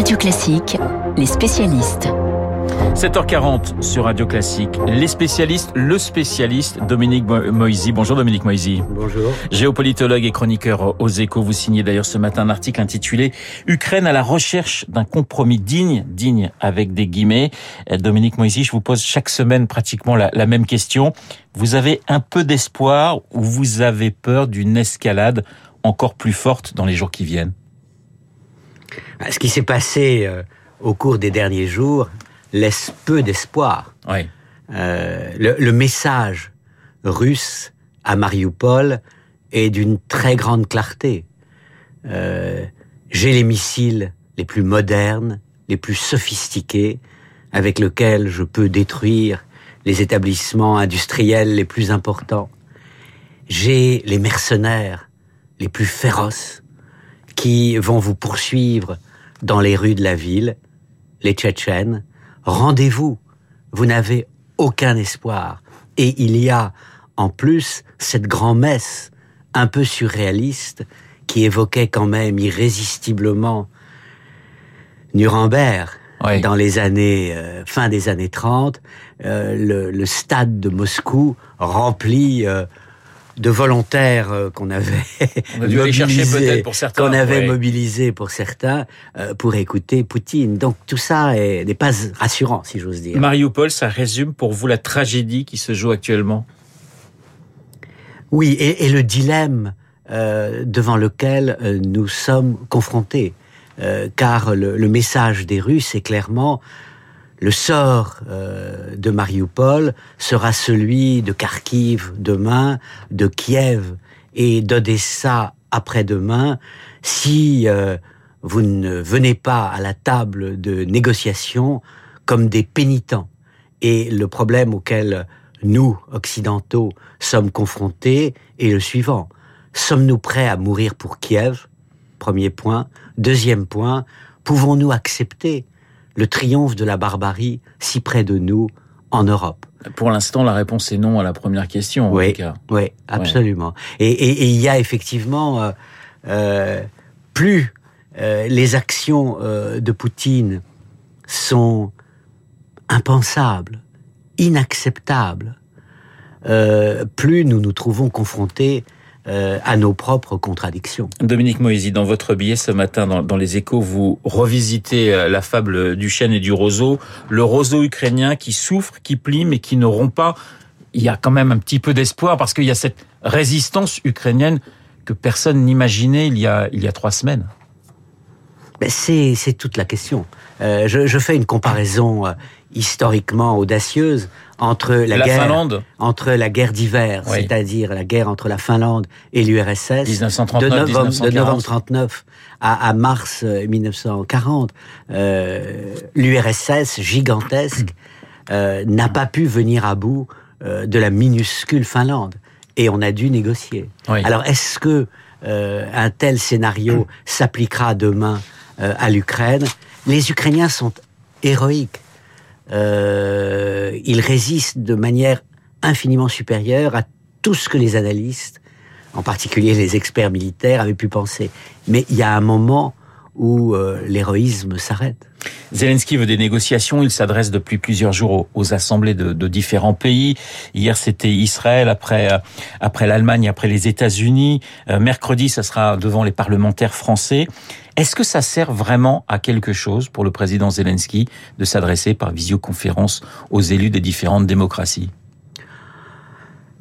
Radio Classique, les spécialistes. 7h40 sur Radio Classique. Les spécialistes, le spécialiste Dominique Moisy. Bonjour Dominique Moisy. Bonjour. Géopolitologue et chroniqueur aux échos. Vous signez d'ailleurs ce matin un article intitulé Ukraine à la recherche d'un compromis digne, digne avec des guillemets. Euh, Dominique Moisy, je vous pose chaque semaine pratiquement la, la même question. Vous avez un peu d'espoir ou vous avez peur d'une escalade encore plus forte dans les jours qui viennent? Ce qui s'est passé euh, au cours des derniers jours laisse peu d'espoir. Oui. Euh, le, le, message russe à Mariupol est d'une très grande clarté. Euh, J'ai les missiles les plus modernes, les plus sophistiqués, avec lesquels je peux détruire les établissements industriels les plus importants. J'ai les mercenaires les plus féroces qui vont vous poursuivre dans les rues de la ville, les Tchétchènes, rendez-vous, vous n'avez aucun espoir. Et il y a en plus cette grand-messe un peu surréaliste qui évoquait quand même irrésistiblement Nuremberg Oui. dans les années euh, fin des années 30, euh, le, le stade de Moscou rempli euh, de volontaires euh, qu'on avait On a dû aller chercher mobilisés, peut-être pour certains. qu'on avait ouais. mobilisé pour certains euh, pour écouter Poutine. Donc tout ça est- n'est pas rassurant, si j'ose dire. Mariupol, ça résume pour vous la tragédie qui se joue actuellement? Oui, et, et le dilemme euh, devant lequel nous sommes confrontés, car le, le message des Russes est clairement le sort euh, de Mariupol sera celui de Kharkiv demain, de Kiev et d'Odessa après-demain, si euh, vous ne venez pas à la table de négociation comme des pénitents. Et le problème auquel nous, occidentaux, sommes confrontés est le suivant. Sommes-nous prêts à mourir pour Kiev? Premier point. Deuxième point, pouvons-nous accepter le triomphe de la barbarie si près de nous en Europe Pour l'instant, la réponse est non à la première question. En Oui. tout cas. Oui, absolument. Et, il y a effectivement euh, euh, plus euh, les actions de Poutine sont impensables, inacceptables, plus nous nous trouvons confrontés euh, à nos propres contradictions. Dominique Moisy, dans votre billet ce matin dans, dans les échos, vous revisitez euh, la fable du chêne et du roseau, le roseau ukrainien qui souffre, qui plie, mais qui ne rompt pas. Il y a quand même un petit peu d'espoir parce qu'il y a cette résistance ukrainienne que personne n'imaginait il il y a trois semaines. Ben, c'est toute la question. Euh, je, je fais une comparaison euh, historiquement audacieuse entre la, La guerre Finlande, entre la guerre d'hiver, Oui. c'est-à-dire la guerre entre la Finlande et l'URSS, de 1939, novembre, de 1940. novembre 39 à, à mars euh, 1940, euh, l'URSS gigantesque euh, n'a pas pu venir à bout euh, de la minuscule Finlande et on a dû négocier. Oui. Alors est-ce que euh, un tel scénario s'appliquera demain euh, à l'Ukraine Les Ukrainiens sont héroïques. Euh, ils résistent de manière infiniment supérieure à tout ce que les analystes, en particulier les experts militaires, avaient pu penser. Mais il y a un moment où euh, l'héroïsme s'arrête. Zelensky veut des négociations. Il s'adresse depuis plusieurs jours aux, assemblées de, de, différents pays. Hier, c'était Israël, après, euh, après l'Allemagne, après les États-Unis. Euh, mercredi, ça sera devant les parlementaires français. Est-ce que ça sert vraiment à quelque chose pour le président Zelensky de s'adresser par visioconférence aux élus des différentes démocraties?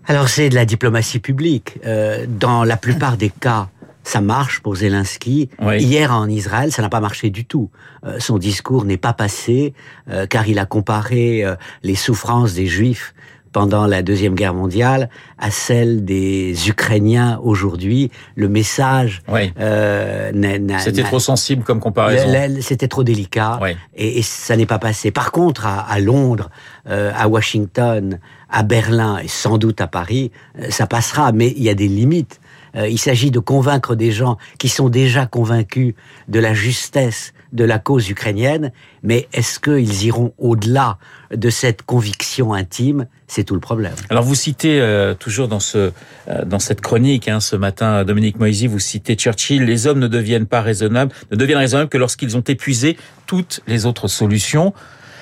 Alors, c'est de la diplomatie publique. Euh, dans la plupart des cas, ça marche pour Zelensky. Oui. Hier en Israël, ça n'a pas marché du tout. Euh, son discours n'est pas passé euh, car il a comparé euh, les souffrances des Juifs pendant la Deuxième Guerre mondiale à celles des Ukrainiens aujourd'hui. Le message... Oui. euh, C'était trop sensible comme comparaison. C'était trop délicat Oui. et, et ça n'est pas passé. Par contre, à, à Londres, euh, à Washington, à Berlin et sans doute à Paris, euh, ça passera, mais il y a des limites. Euh, il s'agit de convaincre des gens qui sont déjà convaincus de la justesse de la cause ukrainienne, mais est-ce qu'ils iront au-delà de cette conviction intime? C'est tout le problème. Alors vous citez euh, toujours dans ce euh, dans cette chronique hein, ce matin, Dominique Moisy, vous citez Churchill les hommes ne deviennent pas raisonnables, ne deviennent raisonnables que lorsqu'ils ont épuisé toutes les autres solutions.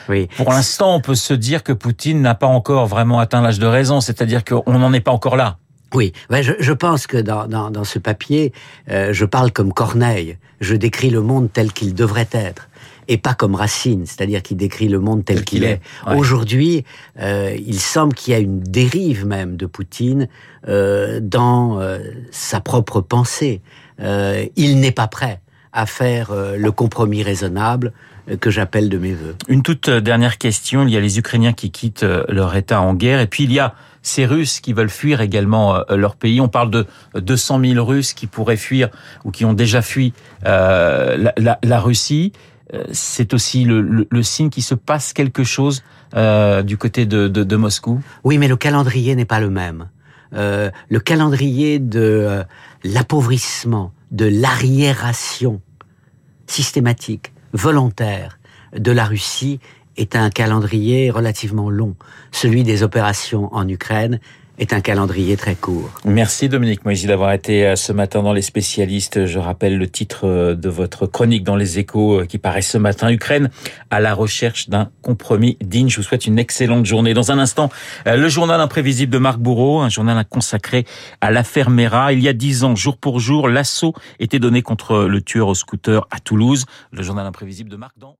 Oui. Pour l'instant, on peut se dire que Poutine n'a pas encore vraiment atteint l'âge de raison, c'est-à-dire qu'on n'en est pas encore là. Oui, ben je, je, pense que dans, dans, dans ce papier, euh, je parle comme Corneille. Je décris le monde tel qu'il devrait être et pas comme Racine, c'est-à-dire qui décrit le monde tel qu'il est. Aujourd'hui, euh, il semble qu'il y a une dérive même de Poutine euh, dans euh, sa propre pensée. Euh, il n'est pas prêt à faire euh, le compromis raisonnable que j'appelle de mes voeux. Une toute dernière question. Il y a les Ukrainiens qui quittent leur État en guerre et puis il y a ces Russes qui veulent fuir également euh, leur pays. On parle de 200 000 Russes qui pourraient fuir ou qui ont déjà fui euh, la, la, la, Russie. Euh, c'est aussi le, le, le, signe qu'il se passe quelque chose euh, du côté de, de, de, Moscou. Oui, mais le calendrier n'est pas le même. Euh, le calendrier de euh, l'appauvrissement, de l'arriération systématique, volontaire de la Russie est un calendrier relativement long. Celui des opérations en Ukraine est un calendrier très court. Merci Dominique Moisy d'avoir été euh, ce matin dans les spécialistes. Je rappelle le titre euh, de votre chronique dans les échos euh, qui paraît ce matin. Ukraine à la recherche d'un compromis digne. Je vous souhaite une excellente journée. Dans un instant, le journal imprévisible de Marc Bourreau, un journal consacré à l'affaire Mera. Il y a dix ans, jour pour jour, l'assaut était donné contre le tueur au scooter à Toulouse. Le journal imprévisible de Marc dans